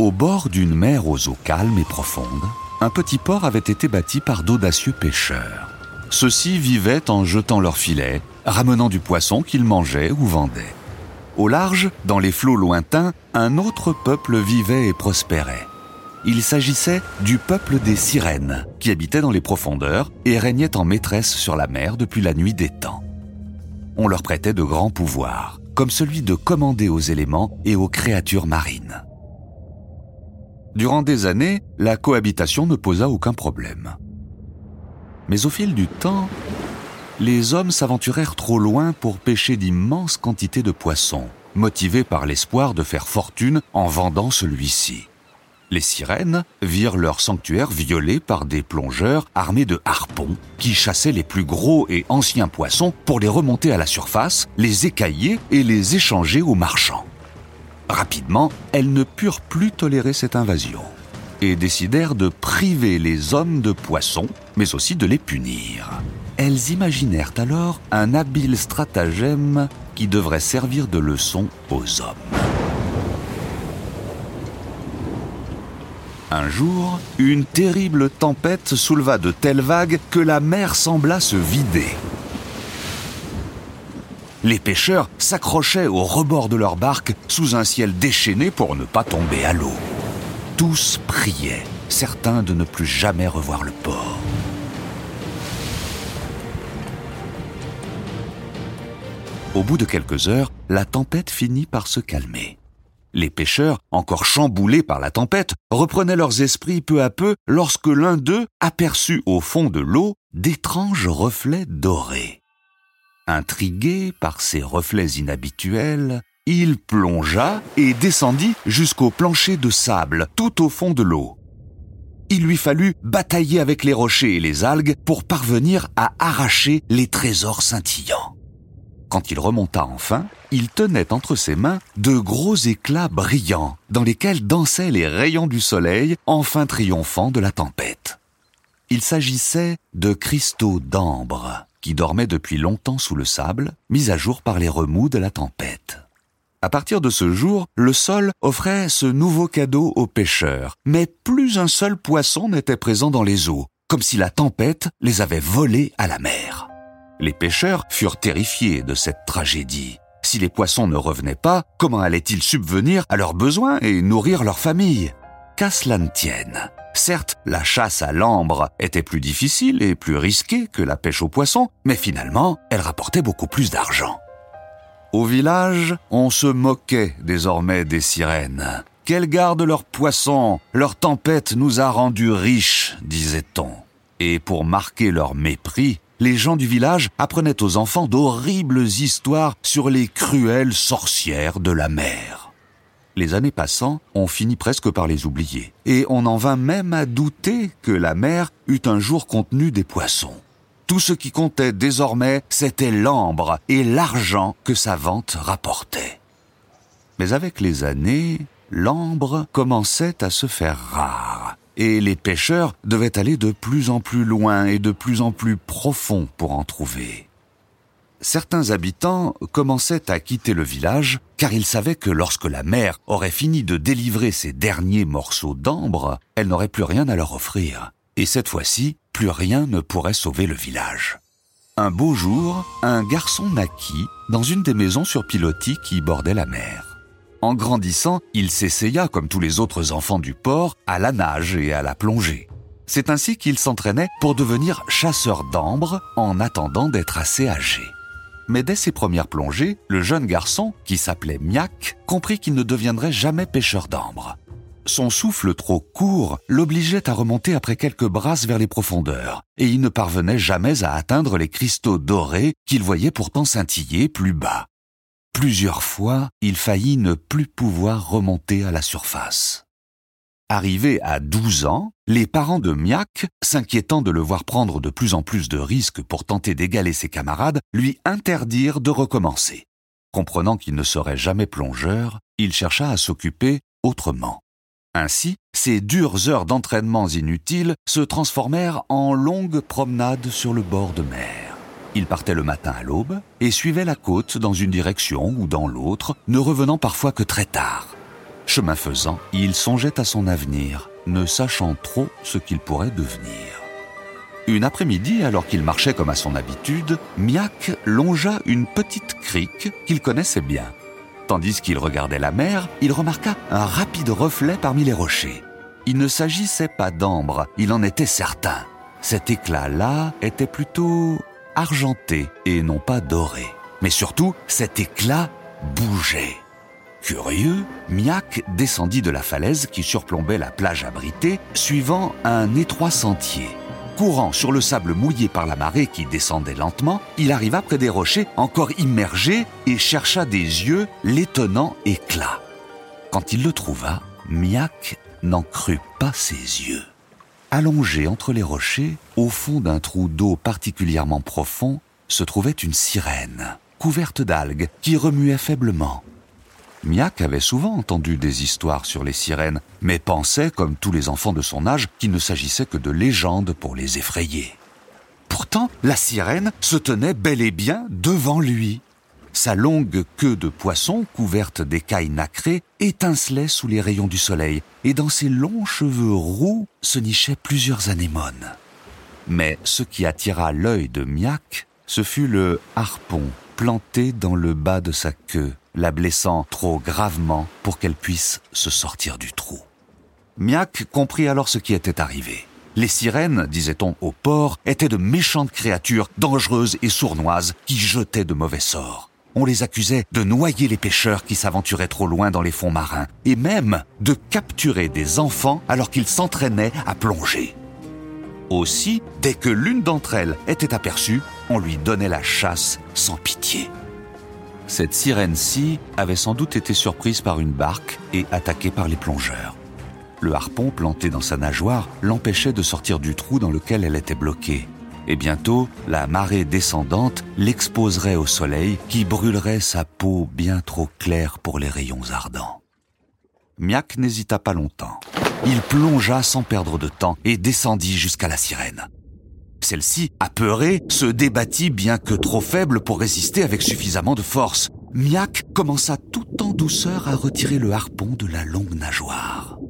Au bord d'une mer aux eaux calmes et profondes, un petit port avait été bâti par d'audacieux pêcheurs. Ceux-ci vivaient en jetant leurs filets, ramenant du poisson qu'ils mangeaient ou vendaient. Au large, dans les flots lointains, un autre peuple vivait et prospérait. Il s'agissait du peuple des sirènes, qui habitait dans les profondeurs et régnait en maîtresse sur la mer depuis la nuit des temps. On leur prêtait de grands pouvoirs, comme celui de commander aux éléments et aux créatures marines. Durant des années, la cohabitation ne posa aucun problème. Mais au fil du temps, les hommes s'aventurèrent trop loin pour pêcher d'immenses quantités de poissons, motivés par l'espoir de faire fortune en vendant celui-ci. Les sirènes virent leur sanctuaire violé par des plongeurs armés de harpons qui chassaient les plus gros et anciens poissons pour les remonter à la surface, les écailler et les échanger aux marchands. Rapidement, elles ne purent plus tolérer cette invasion et décidèrent de priver les hommes de poissons, mais aussi de les punir. Elles imaginèrent alors un habile stratagème qui devrait servir de leçon aux hommes. Un jour, une terrible tempête souleva de telles vagues que la mer sembla se vider. Les pêcheurs s'accrochaient au rebord de leur barque sous un ciel déchaîné pour ne pas tomber à l'eau. Tous priaient, certains de ne plus jamais revoir le port. Au bout de quelques heures, la tempête finit par se calmer. Les pêcheurs, encore chamboulés par la tempête, reprenaient leurs esprits peu à peu lorsque l'un d'eux aperçut au fond de l'eau d'étranges reflets dorés. Intrigué par ces reflets inhabituels, il plongea et descendit jusqu'au plancher de sable tout au fond de l'eau. Il lui fallut batailler avec les rochers et les algues pour parvenir à arracher les trésors scintillants. Quand il remonta enfin, il tenait entre ses mains de gros éclats brillants dans lesquels dansaient les rayons du soleil enfin triomphant de la tempête. Il s'agissait de cristaux d'ambre qui dormait depuis longtemps sous le sable, mis à jour par les remous de la tempête. À partir de ce jour, le sol offrait ce nouveau cadeau aux pêcheurs, mais plus un seul poisson n'était présent dans les eaux, comme si la tempête les avait volés à la mer. Les pêcheurs furent terrifiés de cette tragédie. Si les poissons ne revenaient pas, comment allaient-ils subvenir à leurs besoins et nourrir leur famille Qu'à cela ne tienne, Certes, la chasse à l'ambre était plus difficile et plus risquée que la pêche aux poissons, mais finalement, elle rapportait beaucoup plus d'argent. Au village, on se moquait désormais des sirènes. Qu'elles gardent leurs poissons, leur tempête nous a rendus riches, disait-on. Et pour marquer leur mépris, les gens du village apprenaient aux enfants d'horribles histoires sur les cruelles sorcières de la mer. Les années passant, on finit presque par les oublier, et on en vint même à douter que la mer eût un jour contenu des poissons. Tout ce qui comptait désormais, c'était l'ambre et l'argent que sa vente rapportait. Mais avec les années, l'ambre commençait à se faire rare, et les pêcheurs devaient aller de plus en plus loin et de plus en plus profond pour en trouver certains habitants commençaient à quitter le village car ils savaient que lorsque la mer aurait fini de délivrer ses derniers morceaux d'ambre, elle n'aurait plus rien à leur offrir. Et cette fois-ci, plus rien ne pourrait sauver le village. Un beau jour, un garçon naquit dans une des maisons sur pilotis qui bordaient la mer. En grandissant, il s'essaya, comme tous les autres enfants du port, à la nage et à la plongée. C'est ainsi qu'il s'entraînait pour devenir chasseur d'ambre en attendant d'être assez âgé. Mais dès ses premières plongées, le jeune garçon, qui s'appelait Miak, comprit qu'il ne deviendrait jamais pêcheur d'ambre. Son souffle trop court l'obligeait à remonter après quelques brasses vers les profondeurs, et il ne parvenait jamais à atteindre les cristaux dorés qu'il voyait pourtant scintiller plus bas. Plusieurs fois, il faillit ne plus pouvoir remonter à la surface. Arrivé à 12 ans, les parents de Miak, s'inquiétant de le voir prendre de plus en plus de risques pour tenter d'égaler ses camarades, lui interdirent de recommencer. Comprenant qu'il ne serait jamais plongeur, il chercha à s'occuper autrement. Ainsi, ces dures heures d'entraînements inutiles se transformèrent en longues promenades sur le bord de mer. Il partait le matin à l'aube et suivait la côte dans une direction ou dans l'autre, ne revenant parfois que très tard. Chemin faisant, il songeait à son avenir, ne sachant trop ce qu'il pourrait devenir. Une après-midi, alors qu'il marchait comme à son habitude, Miak longea une petite crique qu'il connaissait bien. Tandis qu'il regardait la mer, il remarqua un rapide reflet parmi les rochers. Il ne s'agissait pas d'ambre, il en était certain. Cet éclat-là était plutôt argenté et non pas doré. Mais surtout, cet éclat bougeait. Curieux, Miak descendit de la falaise qui surplombait la plage abritée, suivant un étroit sentier. Courant sur le sable mouillé par la marée qui descendait lentement, il arriva près des rochers encore immergés et chercha des yeux l'étonnant éclat. Quand il le trouva, Miak n'en crut pas ses yeux. Allongé entre les rochers, au fond d'un trou d'eau particulièrement profond, se trouvait une sirène, couverte d'algues, qui remuait faiblement. Miak avait souvent entendu des histoires sur les sirènes, mais pensait, comme tous les enfants de son âge, qu'il ne s'agissait que de légendes pour les effrayer. Pourtant, la sirène se tenait bel et bien devant lui. Sa longue queue de poisson, couverte d'écailles nacrées, étincelait sous les rayons du soleil, et dans ses longs cheveux roux se nichaient plusieurs anémones. Mais ce qui attira l'œil de Miak, ce fut le harpon planté dans le bas de sa queue, la blessant trop gravement pour qu'elle puisse se sortir du trou. Miak comprit alors ce qui était arrivé. Les sirènes, disait-on au port, étaient de méchantes créatures, dangereuses et sournoises, qui jetaient de mauvais sorts. On les accusait de noyer les pêcheurs qui s'aventuraient trop loin dans les fonds marins, et même de capturer des enfants alors qu'ils s'entraînaient à plonger. Aussi, dès que l'une d'entre elles était aperçue, on lui donnait la chasse sans pitié. Cette sirène-ci avait sans doute été surprise par une barque et attaquée par les plongeurs. Le harpon planté dans sa nageoire l'empêchait de sortir du trou dans lequel elle était bloquée. Et bientôt, la marée descendante l'exposerait au soleil qui brûlerait sa peau bien trop claire pour les rayons ardents. Miak n'hésita pas longtemps. Il plongea sans perdre de temps et descendit jusqu'à la sirène. Celle-ci, apeurée, se débattit bien que trop faible pour résister avec suffisamment de force. Miak commença tout en douceur à retirer le harpon de la longue nageoire.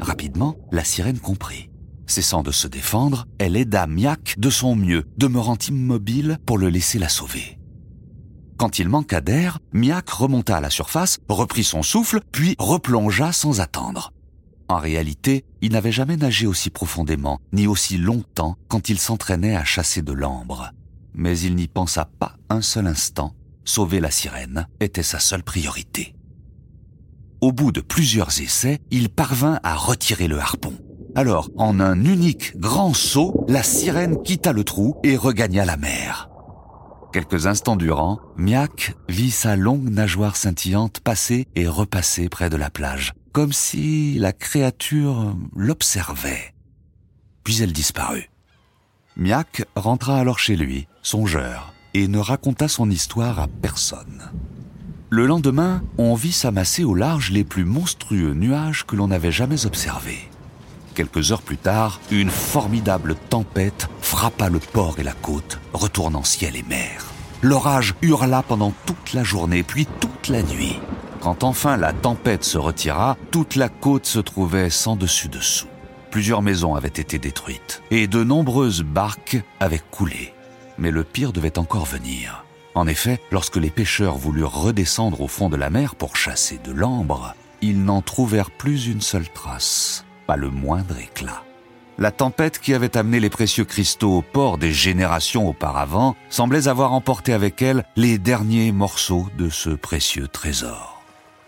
Rapidement, la sirène comprit. Cessant de se défendre, elle aida Miak de son mieux, demeurant immobile pour le laisser la sauver. Quand il manqua d'air, Miak remonta à la surface, reprit son souffle, puis replongea sans attendre. En réalité, il n'avait jamais nagé aussi profondément, ni aussi longtemps quand il s'entraînait à chasser de l'ambre. Mais il n'y pensa pas un seul instant. Sauver la sirène était sa seule priorité. Au bout de plusieurs essais, il parvint à retirer le harpon. Alors, en un unique grand saut, la sirène quitta le trou et regagna la mer. Quelques instants durant, Miak vit sa longue nageoire scintillante passer et repasser près de la plage, comme si la créature l'observait. Puis elle disparut. Miak rentra alors chez lui, songeur, et ne raconta son histoire à personne. Le lendemain, on vit s'amasser au large les plus monstrueux nuages que l'on avait jamais observés. Quelques heures plus tard, une formidable tempête frappa le port et la côte, retournant ciel et mer. L'orage hurla pendant toute la journée, puis toute la nuit. Quand enfin la tempête se retira, toute la côte se trouvait sans dessus-dessous. Plusieurs maisons avaient été détruites et de nombreuses barques avaient coulé. Mais le pire devait encore venir. En effet, lorsque les pêcheurs voulurent redescendre au fond de la mer pour chasser de l'ambre, ils n'en trouvèrent plus une seule trace, pas le moindre éclat. La tempête qui avait amené les précieux cristaux au port des générations auparavant semblait avoir emporté avec elle les derniers morceaux de ce précieux trésor.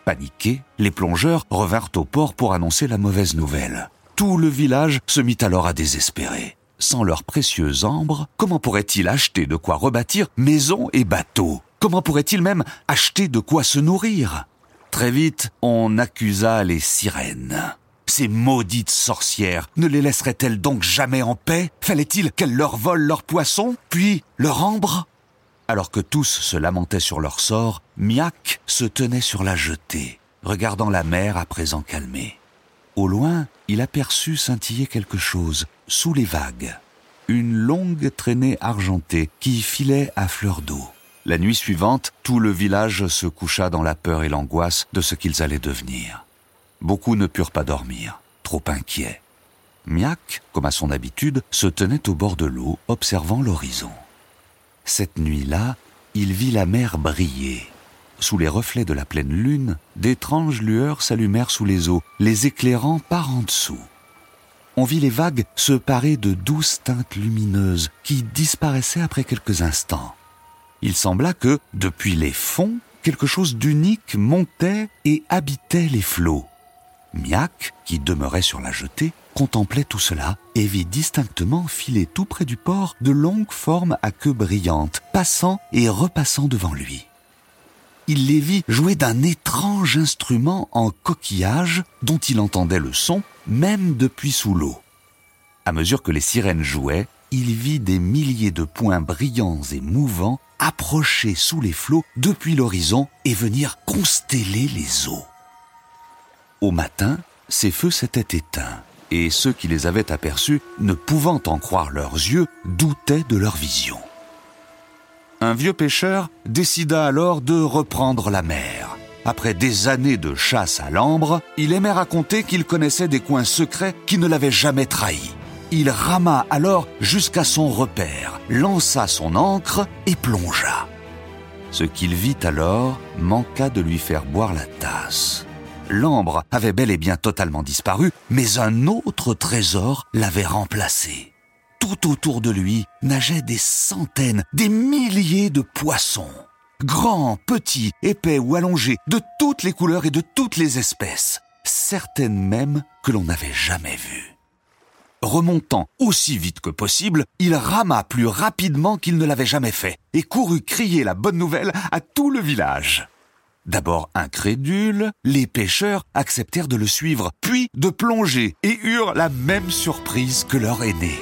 Paniqués, les plongeurs revinrent au port pour annoncer la mauvaise nouvelle. Tout le village se mit alors à désespérer. Sans leurs précieux ambres, comment pourraient-ils acheter de quoi rebâtir maisons et bateaux? Comment pourraient-ils même acheter de quoi se nourrir? Très vite, on accusa les sirènes. Ces maudites sorcières ne les laisseraient-elles donc jamais en paix? Fallait-il qu'elles leur volent leurs poissons, puis leur ambre alors que tous se lamentaient sur leur sort, Miak se tenait sur la jetée, regardant la mer à présent calmée. Au loin, il aperçut scintiller quelque chose, sous les vagues. Une longue traînée argentée qui filait à fleur d'eau. La nuit suivante, tout le village se coucha dans la peur et l'angoisse de ce qu'ils allaient devenir. Beaucoup ne purent pas dormir, trop inquiets. Miak, comme à son habitude, se tenait au bord de l'eau, observant l'horizon. Cette nuit-là, il vit la mer briller. Sous les reflets de la pleine lune, d'étranges lueurs s'allumèrent sous les eaux, les éclairant par en dessous. On vit les vagues se parer de douces teintes lumineuses qui disparaissaient après quelques instants. Il sembla que, depuis les fonds, quelque chose d'unique montait et habitait les flots. Miak, qui demeurait sur la jetée, contemplait tout cela et vit distinctement filer tout près du port de longues formes à queue brillante, passant et repassant devant lui. Il les vit jouer d'un étrange instrument en coquillage dont il entendait le son même depuis sous l'eau. À mesure que les sirènes jouaient, il vit des milliers de points brillants et mouvants approcher sous les flots depuis l'horizon et venir consteller les eaux. Au matin, ces feux s'étaient éteints et ceux qui les avaient aperçus, ne pouvant en croire leurs yeux, doutaient de leur vision. Un vieux pêcheur décida alors de reprendre la mer. Après des années de chasse à l'ambre, il aimait raconter qu'il connaissait des coins secrets qui ne l'avaient jamais trahi. Il rama alors jusqu'à son repère, lança son ancre et plongea. Ce qu'il vit alors manqua de lui faire boire la tasse l'ambre avait bel et bien totalement disparu, mais un autre trésor l'avait remplacé. Tout autour de lui nageaient des centaines, des milliers de poissons. Grands, petits, épais ou allongés, de toutes les couleurs et de toutes les espèces, certaines même que l'on n'avait jamais vues. Remontant aussi vite que possible, il rama plus rapidement qu'il ne l'avait jamais fait et courut crier la bonne nouvelle à tout le village. D'abord incrédules, les pêcheurs acceptèrent de le suivre, puis de plonger et eurent la même surprise que leur aîné.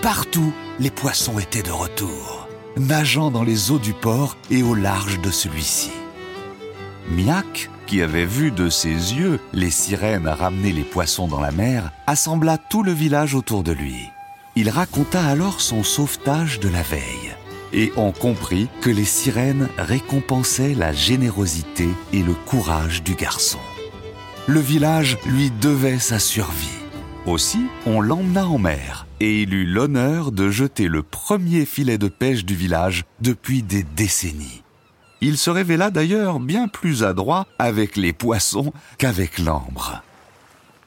Partout, les poissons étaient de retour, nageant dans les eaux du port et au large de celui-ci. Miak, qui avait vu de ses yeux les sirènes ramener les poissons dans la mer, assembla tout le village autour de lui. Il raconta alors son sauvetage de la veille et on comprit que les sirènes récompensaient la générosité et le courage du garçon. Le village lui devait sa survie. Aussi, on l'emmena en mer et il eut l'honneur de jeter le premier filet de pêche du village depuis des décennies. Il se révéla d'ailleurs bien plus adroit avec les poissons qu'avec l'ambre.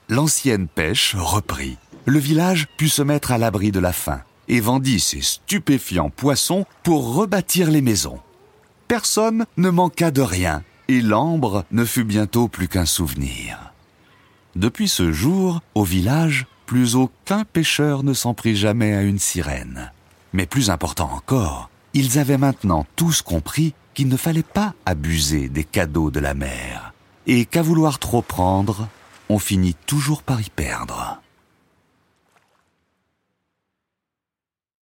L'ancienne pêche reprit. Le village put se mettre à l'abri de la faim et vendit ses stupéfiants poissons pour rebâtir les maisons. Personne ne manqua de rien, et l'ambre ne fut bientôt plus qu'un souvenir. Depuis ce jour, au village, plus aucun pêcheur ne s'en prit jamais à une sirène. Mais plus important encore, ils avaient maintenant tous compris qu'il ne fallait pas abuser des cadeaux de la mer, et qu'à vouloir trop prendre, on finit toujours par y perdre.